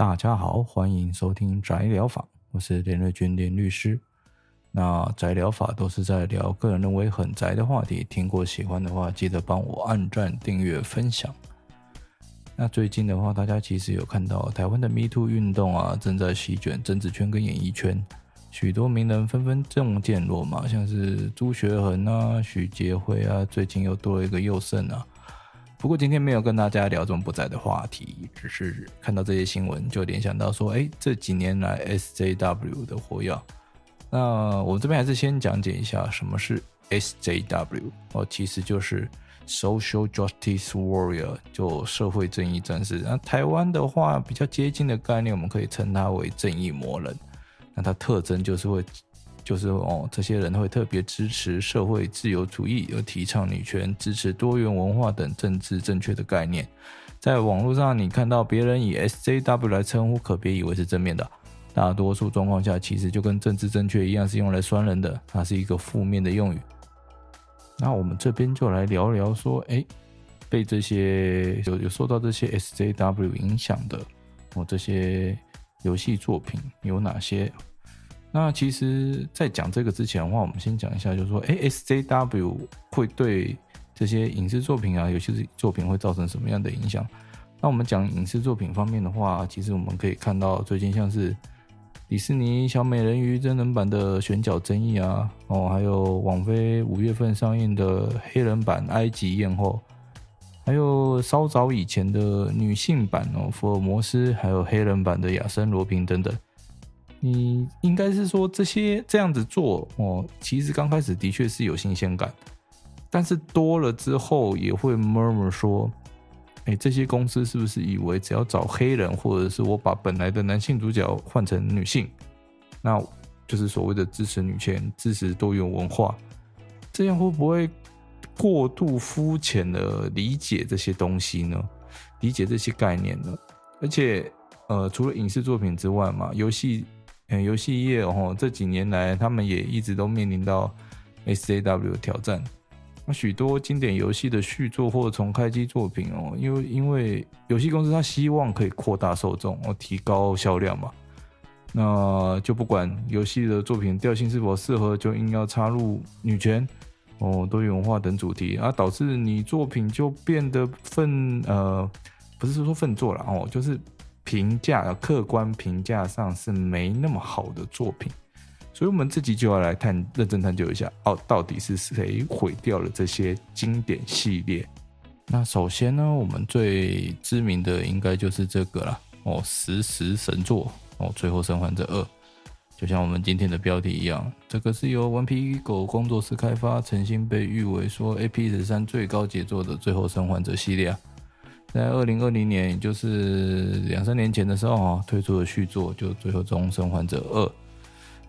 大家好，欢迎收听宅疗法，我是连瑞君连律师。那宅疗法都是在聊个人认为很宅的话题，听过喜欢的话，记得帮我按赞、订阅、分享。那最近的话，大家其实有看到台湾的 Me Too 运动啊，正在席卷政治圈跟演艺圈，许多名人纷纷中箭落马，像是朱学恒啊、许杰辉啊，最近又多了一个宥胜啊。不过今天没有跟大家聊这么不在的话题，只是看到这些新闻就联想到说，哎，这几年来 SJW 的火药。那我们这边还是先讲解一下什么是 SJW 哦，其实就是 Social Justice Warrior，就社会正义战士。那台湾的话比较接近的概念，我们可以称它为正义魔人。那它特征就是会。就是哦，这些人会特别支持社会自由主义，有提倡女权，支持多元文化等政治正确的概念。在网络上，你看到别人以 SJW 来称呼，可别以为是正面的。大多数状况下，其实就跟政治正确一样，是用来酸人的，它是一个负面的用语。那我们这边就来聊聊说，哎，被这些有有受到这些 SJW 影响的哦，这些游戏作品有哪些？那其实，在讲这个之前的话，我们先讲一下，就是说，哎，SJW 会对这些影视作品啊，尤其是作品会造成什么样的影响？那我们讲影视作品方面的话，其实我们可以看到，最近像是迪士尼小美人鱼真人版的选角争议啊，哦，还有网飞五月份上映的黑人版埃及艳后，还有稍早以前的女性版哦，福尔摩斯，还有黑人版的亚森罗平等等。你应该是说这些这样子做哦，其实刚开始的确是有新鲜感，但是多了之后也会 murmur 说，哎，这些公司是不是以为只要找黑人，或者是我把本来的男性主角换成女性，那就是所谓的支持女权、支持多元文化？这样会不会过度肤浅的理解这些东西呢？理解这些概念呢？而且，呃，除了影视作品之外嘛，游戏。嗯，游戏业哦，这几年来他们也一直都面临到 SJW 挑战。那许多经典游戏的续作或重开机作品哦，因为因为游戏公司它希望可以扩大受众哦，提高销量嘛，那就不管游戏的作品调性是否适合，就硬要插入女权哦、多元文化等主题，而导致你作品就变得粪呃，不是说粪作了哦，就是。评价客观评价上是没那么好的作品，所以我们这集就要来探认真探究一下哦，到底是谁毁掉了这些经典系列？那首先呢，我们最知名的应该就是这个了哦，食时神作哦，《最后生还者二》，就像我们今天的标题一样，这个是由顽皮狗工作室开发，曾经被誉为说 AP13 最高杰作的《最后生还者》系列啊。在二零二零年，也就是两三年前的时候啊，推出了续作，就《最后终生还者二》。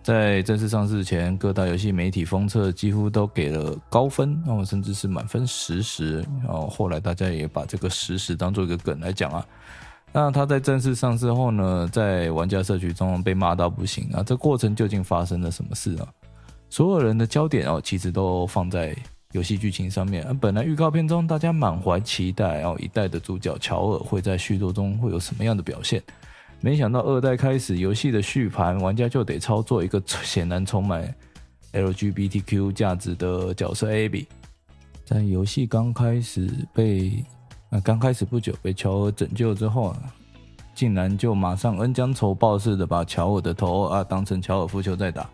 在正式上市前，各大游戏媒体封测几乎都给了高分，哦，甚至是满分十十。哦，后后来大家也把这个十十当做一个梗来讲啊。那它在正式上市后呢，在玩家社区中被骂到不行啊。这过程究竟发生了什么事啊？所有人的焦点哦，其实都放在。游戏剧情上面，本来预告片中大家满怀期待，然后一代的主角乔尔会在续作中会有什么样的表现？没想到二代开始，游戏的续盘玩家就得操作一个显然充满 LGBTQ 价值的角色 Abby。在游戏刚开始被，呃，刚开始不久被乔尔拯救之后啊，竟然就马上恩将仇报似的把乔尔的头啊当成乔尔夫球在打。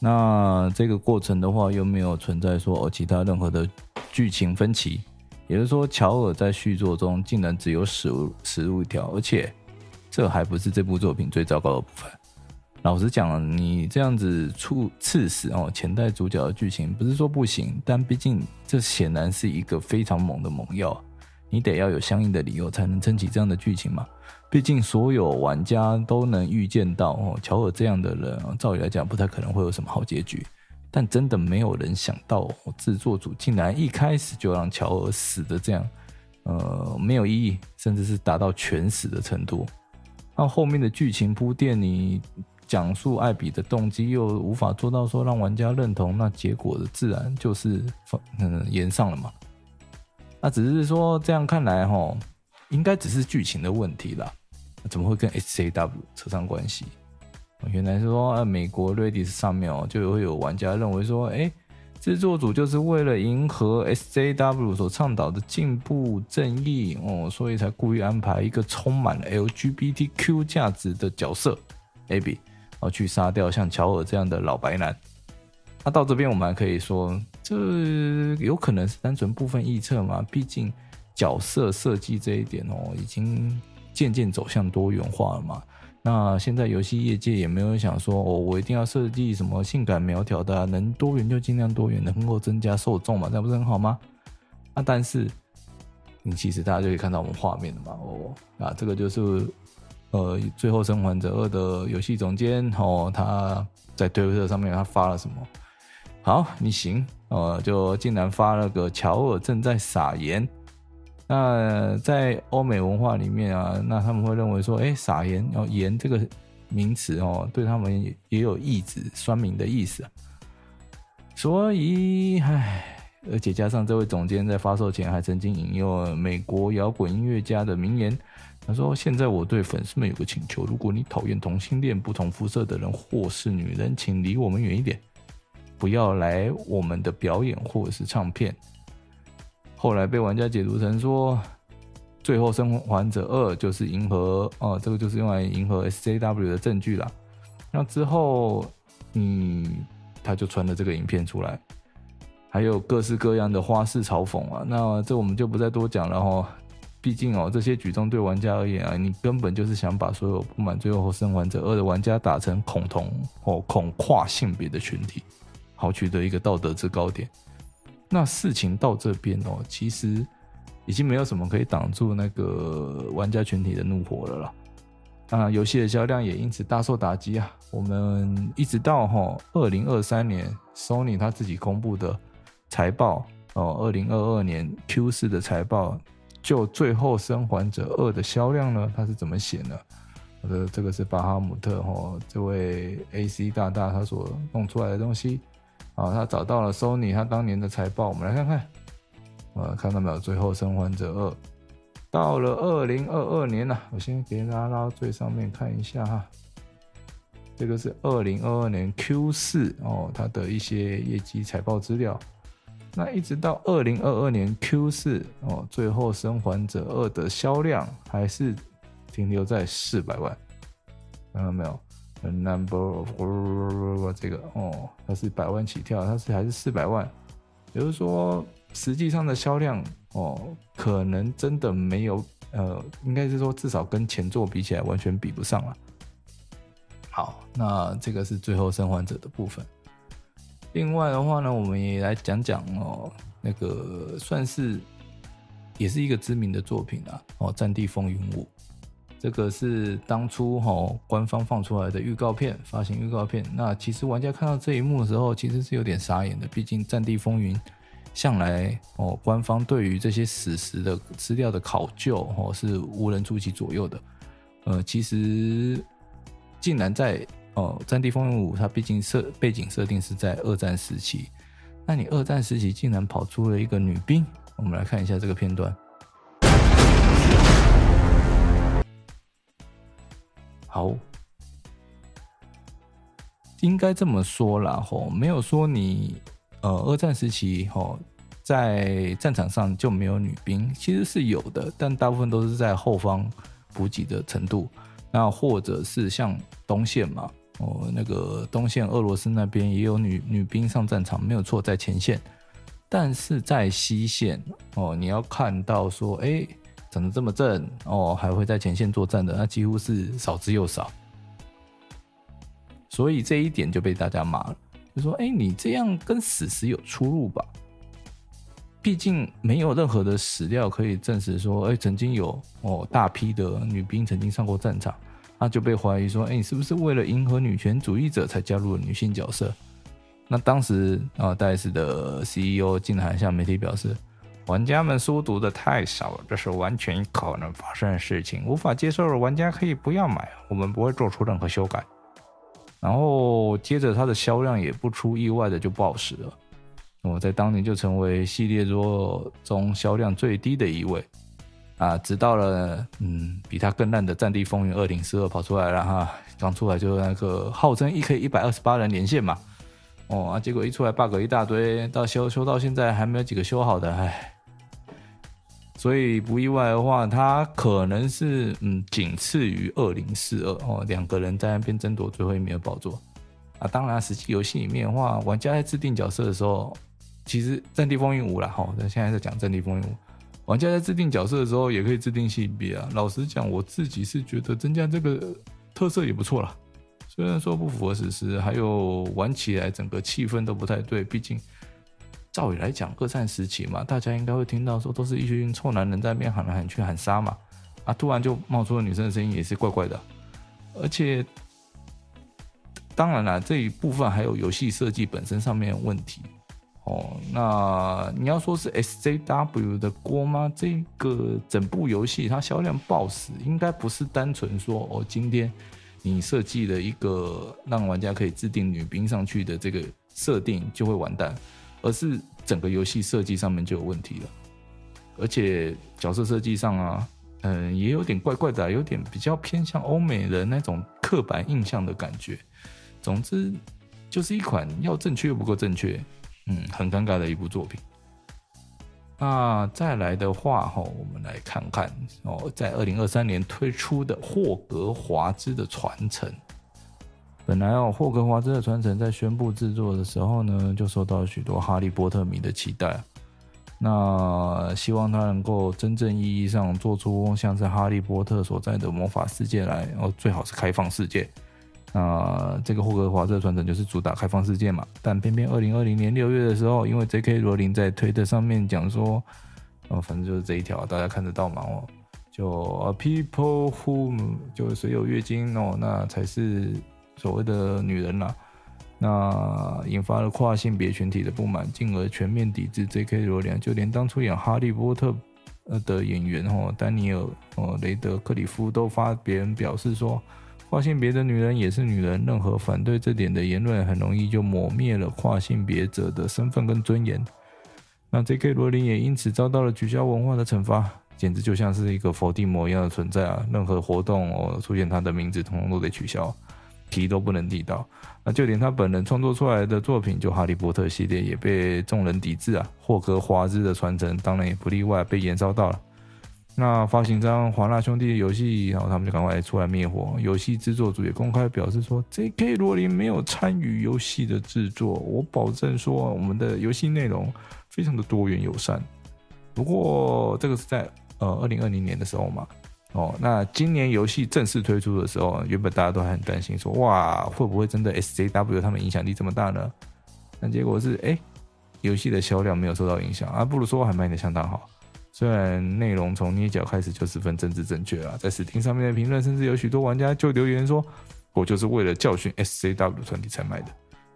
那这个过程的话，又没有存在说哦其他任何的剧情分歧，也就是说，乔尔在续作中竟然只有死路死路一条，而且这还不是这部作品最糟糕的部分。老实讲，你这样子处刺死哦前代主角的剧情，不是说不行，但毕竟这显然是一个非常猛的猛药，你得要有相应的理由才能撑起这样的剧情嘛。毕竟所有玩家都能预见到哦，乔尔这样的人，照理来讲不太可能会有什么好结局。但真的没有人想到，制作组竟然一开始就让乔尔死的这样，呃，没有意义，甚至是达到全死的程度。那后面的剧情铺垫，你讲述艾比的动机又无法做到说让玩家认同，那结果的自然就是嗯延上了嘛。那只是说这样看来，哈。应该只是剧情的问题啦。怎么会跟 SJW 扯上关系？原来是说，美国 Reddit 上面哦，就会有玩家认为说，哎，制作组就是为了迎合 SJW 所倡导的进步正义哦，所以才故意安排一个充满 LGBTQ 价值的角色 Abby，哦，去杀掉像乔尔这样的老白男。那到这边我们还可以说，这有可能是单纯部分臆测嘛？毕竟角色设计这一点哦，已经渐渐走向多元化了嘛。那现在游戏业界也没有想说哦，我一定要设计什么性感苗条的啊，能多元就尽量多元，能够增加受众嘛，这不是很好吗？啊，但是你其实大家就可以看到我们画面了嘛，哦，啊，这个就是呃，《最后生还者二》的游戏总监哦，他在推特上面他发了什么？好，你行，呃，就竟然发了个乔尔正在撒盐。那在欧美文化里面啊，那他们会认为说，哎，撒盐哦，盐这个名词哦，对他们也也有义指酸民的意思。所以，唉，而且加上这位总监在发售前还曾经引用美国摇滚音乐家的名言，他说：“现在我对粉丝们有个请求，如果你讨厌同性恋、不同肤色的人或是女人，请离我们远一点，不要来我们的表演或者是唱片。”后来被玩家解读成说，《最后生还者二》就是迎合哦，这个就是用来迎合 SJW 的证据啦。那之后，嗯，他就传了这个影片出来，还有各式各样的花式嘲讽啊。那这我们就不再多讲了哈。毕竟哦，这些举动对玩家而言啊，你根本就是想把所有不满《最后生还者二》的玩家打成恐同或恐跨性别的群体，好取得一个道德制高点。那事情到这边哦，其实已经没有什么可以挡住那个玩家群体的怒火了啦。啊，游戏的销量也因此大受打击啊。我们一直到哈二零二三年，Sony 他自己公布的财报哦，二零二二年 Q 四的财报，就《最后生还者二》的销量呢，他是怎么写呢？我的这个是巴哈姆特哈这位 AC 大大他所弄出来的东西。啊，他找到了 Sony 他当年的财报，我们来看看，呃，看到没有？《最后生还者二》到了二零二二年了，我先给大家拉到最上面看一下哈。这个是二零二二年 Q 四哦，它的一些业绩财报资料。那一直到二零二二年 Q 四哦，《最后生还者二》的销量还是停留在四百万，看到没有？A number of 这个哦，它是百万起跳，它是还是四百万，也就是说，实际上的销量哦，可能真的没有，呃，应该是说至少跟前作比起来完全比不上了。好，那这个是最后生还者的部分。另外的话呢，我们也来讲讲哦，那个算是也是一个知名的作品啊，哦，《战地风云五》。这个是当初哈官方放出来的预告片，发行预告片。那其实玩家看到这一幕的时候，其实是有点傻眼的。毕竟《战地风云》向来哦，官方对于这些史实的资料的考究哦，是无人出其左右的。呃，其实竟然在哦，《战地风云五》它毕竟设背景设定是在二战时期，那你二战时期竟然跑出了一个女兵，我们来看一下这个片段。好，应该这么说啦，吼，没有说你呃，二战时期吼，在战场上就没有女兵，其实是有的，但大部分都是在后方补给的程度，那或者是像东线嘛，哦，那个东线俄罗斯那边也有女女兵上战场，没有错，在前线，但是在西线哦，你要看到说，哎。长得这么正哦，还会在前线作战的，那几乎是少之又少，所以这一点就被大家骂了，就说：“哎，你这样跟史实有出入吧？毕竟没有任何的史料可以证实说，哎，曾经有哦大批的女兵曾经上过战场，那就被怀疑说，哎，你是不是为了迎合女权主义者才加入了女性角色？那当时啊，戴斯的 CEO 竟然还向媒体表示。”玩家们书读的太少了，这是完全可能发生的事情，无法接受的玩家可以不要买，我们不会做出任何修改。然后接着它的销量也不出意外的就暴食了，我在当年就成为系列作中销量最低的一位。啊，直到了嗯比它更烂的《战地风云二零四二》跑出来了哈，刚出来就那个号称一 K 一百二十八人连线嘛，哦啊，结果一出来 bug 一大堆，到修修到现在还没有几个修好的，唉，所以不意外的话，它可能是嗯仅次于二零四二哦，两个人在那边争夺最后一名的宝座啊。当然，实际游戏里面的话，玩家在制定角色的时候，其实《战地风云五》啦，哈，那现在在讲《战地风云五》。玩家在制定角色的时候，也可以制定性别啊。老实讲，我自己是觉得增加这个特色也不错啦。虽然说不符合史实，还有玩起来整个气氛都不太对。毕竟，照理来讲，二战时期嘛，大家应该会听到说都是一群臭男人在那边喊来喊去喊杀嘛。啊，突然就冒出了女生的声音，也是怪怪的。而且，当然了，这一部分还有游戏设计本身上面的问题。哦，那你要说是 SJW 的锅吗？这个整部游戏它销量爆死，应该不是单纯说哦，今天你设计了一个让玩家可以制定女兵上去的这个设定就会完蛋，而是整个游戏设计上面就有问题了，而且角色设计上啊，嗯，也有点怪怪的，有点比较偏向欧美人那种刻板印象的感觉。总之，就是一款要正确又不够正确。嗯，很尴尬的一部作品。那再来的话，哈，我们来看看哦，在二零二三年推出的《霍格华兹的传承》。本来哦，《霍格华兹的传承》在宣布制作的时候呢，就受到许多哈利波特迷的期待。那希望他能够真正意义上做出像是哈利波特所在的魔法世界来，哦，最好是开放世界。那，这个霍格华兹的传承就是主打开放世界嘛，但偏偏二零二零年六月的时候，因为 J.K. 罗琳在推特上面讲说，哦，反正就是这一条，大家看得到嘛，哦，就 people who 就谁有月经哦，那才是所谓的女人啦，那引发了跨性别群体的不满，进而全面抵制 J.K. 罗琳，就连当初演哈利波特呃的演员哦，丹尼尔哦雷德克里夫都发别人表示说。跨性别的女人也是女人，任何反对这点的言论，很容易就抹灭了跨性别者的身份跟尊严。那 J.K. 罗琳也因此遭到了取消文化的惩罚，简直就像是一个佛地魔一样的存在啊！任何活动哦出现他的名字，统统都得取消，提都不能提到。那就连他本人创作出来的作品，就《哈利波特》系列，也被众人抵制啊！霍格华兹的传承当然也不例外，被延烧到了。那发行商华纳兄弟的游戏，然后他们就赶快出来灭火。游戏制作组也公开表示说，J.K. 罗琳没有参与游戏的制作，我保证说我们的游戏内容非常的多元友善。不过这个是在呃二零二零年的时候嘛，哦，那今年游戏正式推出的时候，原本大家都还很担心说，哇，会不会真的 SJW 他们影响力这么大呢？那结果是，哎，游戏的销量没有受到影响，啊，不如说还卖得相当好。虽然内容从捏脚开始就十分政治正确了，在 Steam 上面的评论，甚至有许多玩家就留言说：“我就是为了教训 SJW 团体才买的。”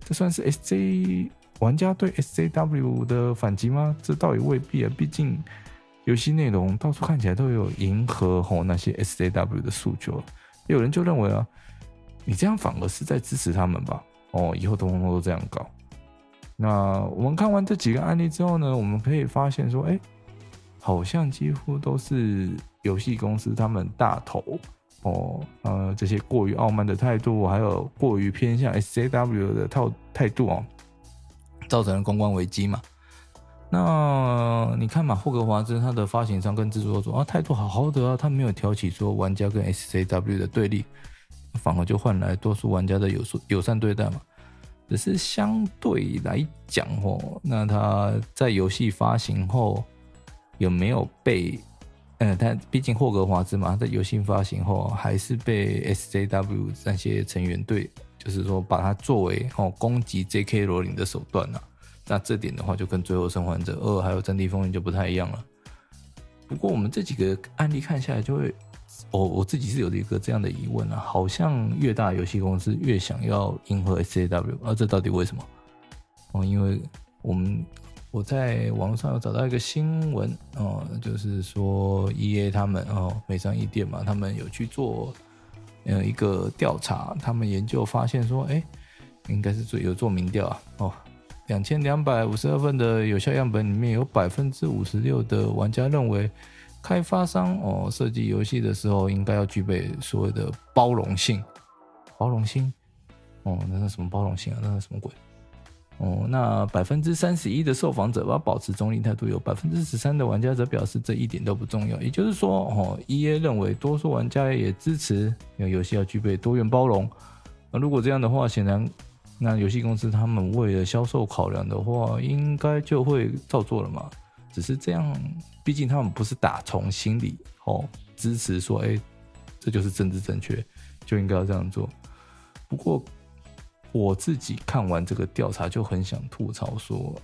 这算是 SJ 玩家对 SJW 的反击吗？这倒也未必啊，毕竟游戏内容到处看起来都有迎合吼那些 SJW 的诉求。有人就认为啊，你这样反而是在支持他们吧？哦，以后通通都这样搞。那我们看完这几个案例之后呢，我们可以发现说，哎。好像几乎都是游戏公司他们大头哦，呃，这些过于傲慢的态度，还有过于偏向 SJW 的套态度哦，造成了公关危机嘛。那你看嘛，霍格华兹他的发行商跟制作组啊，态度好好的啊，他没有挑起说玩家跟 SJW 的对立，反而就换来多数玩家的友友善对待嘛。只是相对来讲哦，那他在游戏发行后。有没有被？嗯，但毕竟霍格华兹嘛，在游戏发行后还是被 SJW 那些成员对，就是说把它作为哦攻击 JK 罗琳的手段呐、啊。那这点的话，就跟《最后生还者二》还有《战地风云》就不太一样了。不过我们这几个案例看下来，就会，我我自己是有一个这样的疑问啊，好像越大游戏公司越想要迎合 S A W、啊、这到底为什么？哦，因为我们。我在网络上有找到一个新闻哦，就是说 EA 他们哦，美商一店嘛，他们有去做呃一个调查，他们研究发现说，哎，应该是做有做民调啊哦，两千两百五十二份的有效样本里面有百分之五十六的玩家认为开发商哦设计游戏的时候，应该要具备所谓的包容性。包容性哦，那是什么包容性啊？那是什么鬼？哦，那百分之三十一的受访者要保持中立态度，有百分之十三的玩家则表示这一点都不重要。也就是说，哦，EA 认为多数玩家也支持游戏要具备多元包容。那如果这样的话，显然那游戏公司他们为了销售考量的话，应该就会照做了嘛。只是这样，毕竟他们不是打从心里哦支持说，哎，这就是政治正确，就应该要这样做。不过。我自己看完这个调查就很想吐槽说，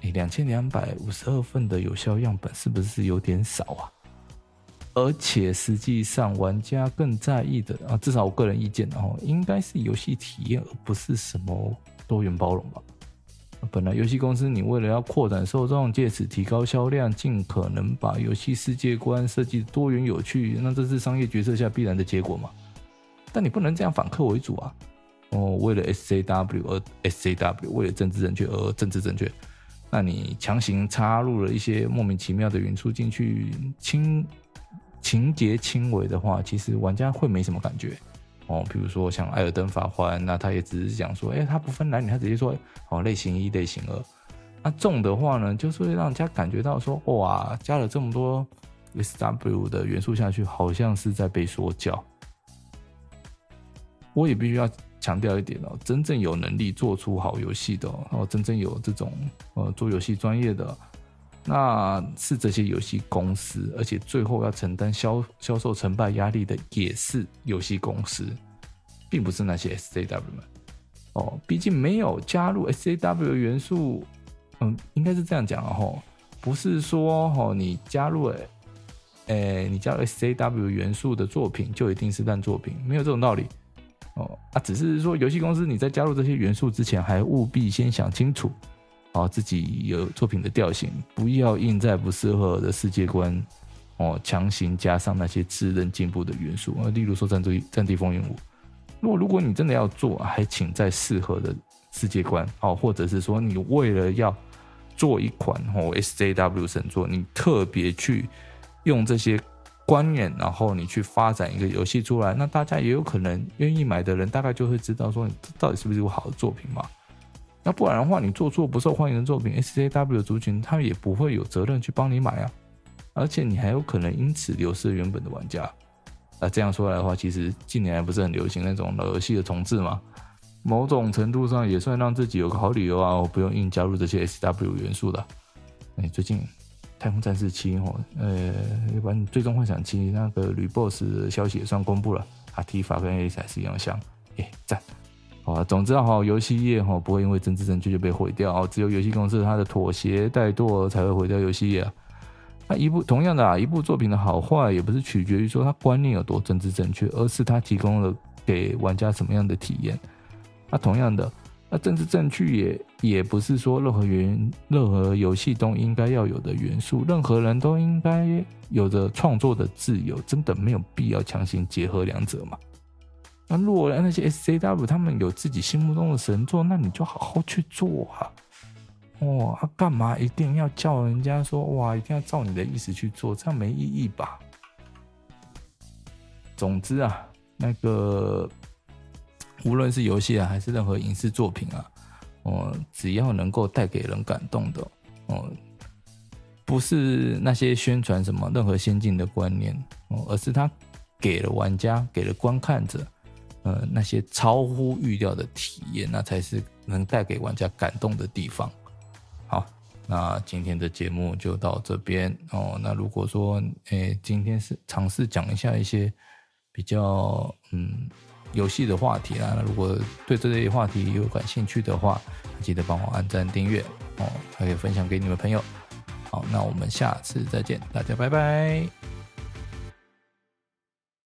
哎，两千两百五十二份的有效样本是不是有点少啊？而且实际上玩家更在意的啊，至少我个人意见哦，应该是游戏体验，而不是什么多元包容吧。本来游戏公司你为了要扩展受众，借此提高销量，尽可能把游戏世界观设计多元有趣，那这是商业决策下必然的结果嘛。但你不能这样反客为主啊。哦，为了 SJW 而 SJW，为了政治正确而政治正确，那你强行插入了一些莫名其妙的元素进去，轻情节轻微的话，其实玩家会没什么感觉。哦，比如说像《艾尔登法环》，那他也只是讲说，哎，他不分男女，他直接说，哦，类型一、类型二。那重的话呢，就是会让人家感觉到说，哇，加了这么多 SW 的元素下去，好像是在被说教。我也必须要。强调一点哦，真正有能力做出好游戏的哦，真正有这种呃做游戏专业的，那是这些游戏公司，而且最后要承担销销售成败压力的也是游戏公司，并不是那些 SJW 们哦。毕竟没有加入 SJW 元素，嗯，应该是这样讲哦，不是说哦你加入了，诶，你加入 SJW 元素的作品就一定是烂作品，没有这种道理。哦，啊，只是说游戏公司你在加入这些元素之前，还务必先想清楚，哦，自己有作品的调性，不要硬在不适合的世界观，哦，强行加上那些自认进步的元素，啊，例如说战地战地风云五。如果如果你真的要做，还请在适合的世界观，哦，或者是说你为了要做一款哦 SJW 神作，你特别去用这些。观念，然后你去发展一个游戏出来，那大家也有可能愿意买的人，大概就会知道说到底是不是一部好的作品嘛。那不然的话，你做出不受欢迎的作品，SJW 的族群他也不会有责任去帮你买啊，而且你还有可能因此流失原本的玩家。那这样说来的话，其实近年来不是很流行那种老游戏的重置嘛？某种程度上也算让自己有个好理由啊，我不用硬加入这些 SW 元素的。哎，最近。太空战士七哦，呃，一般最终幻想七那个女 boss 消息也算公布了，啊，提法跟 A 赛是一样香，哎，赞，啊，总之哈，游戏业哈不会因为政治正确就被毁掉哦，只有游戏公司它的妥协怠惰才会毁掉游戏业。那一部同样的啊，一部作品的好坏也不是取决于说它观念有多政治正确，而是它提供了给玩家什么样的体验。那同样的。那政治正确也也不是说任何元任何游戏都应该要有的元素，任何人都应该有着创作的自由，真的没有必要强行结合两者嘛？那如果那些 SJW 他们有自己心目中的神作，那你就好好去做啊！哇，他干嘛一定要叫人家说哇，一定要照你的意思去做，这样没意义吧？总之啊，那个。无论是游戏啊，还是任何影视作品啊，哦，只要能够带给人感动的，哦，不是那些宣传什么任何先进的观念，哦，而是他给了玩家、给了观看者，呃，那些超乎预料的体验，那才是能带给玩家感动的地方。好，那今天的节目就到这边哦。那如果说，诶，今天是尝试讲一下一些比较，嗯。游戏的话题啊，那如果对这类话题有感兴趣的话，记得帮我按赞订阅哦，还可以分享给你们朋友。好，那我们下次再见，大家拜拜。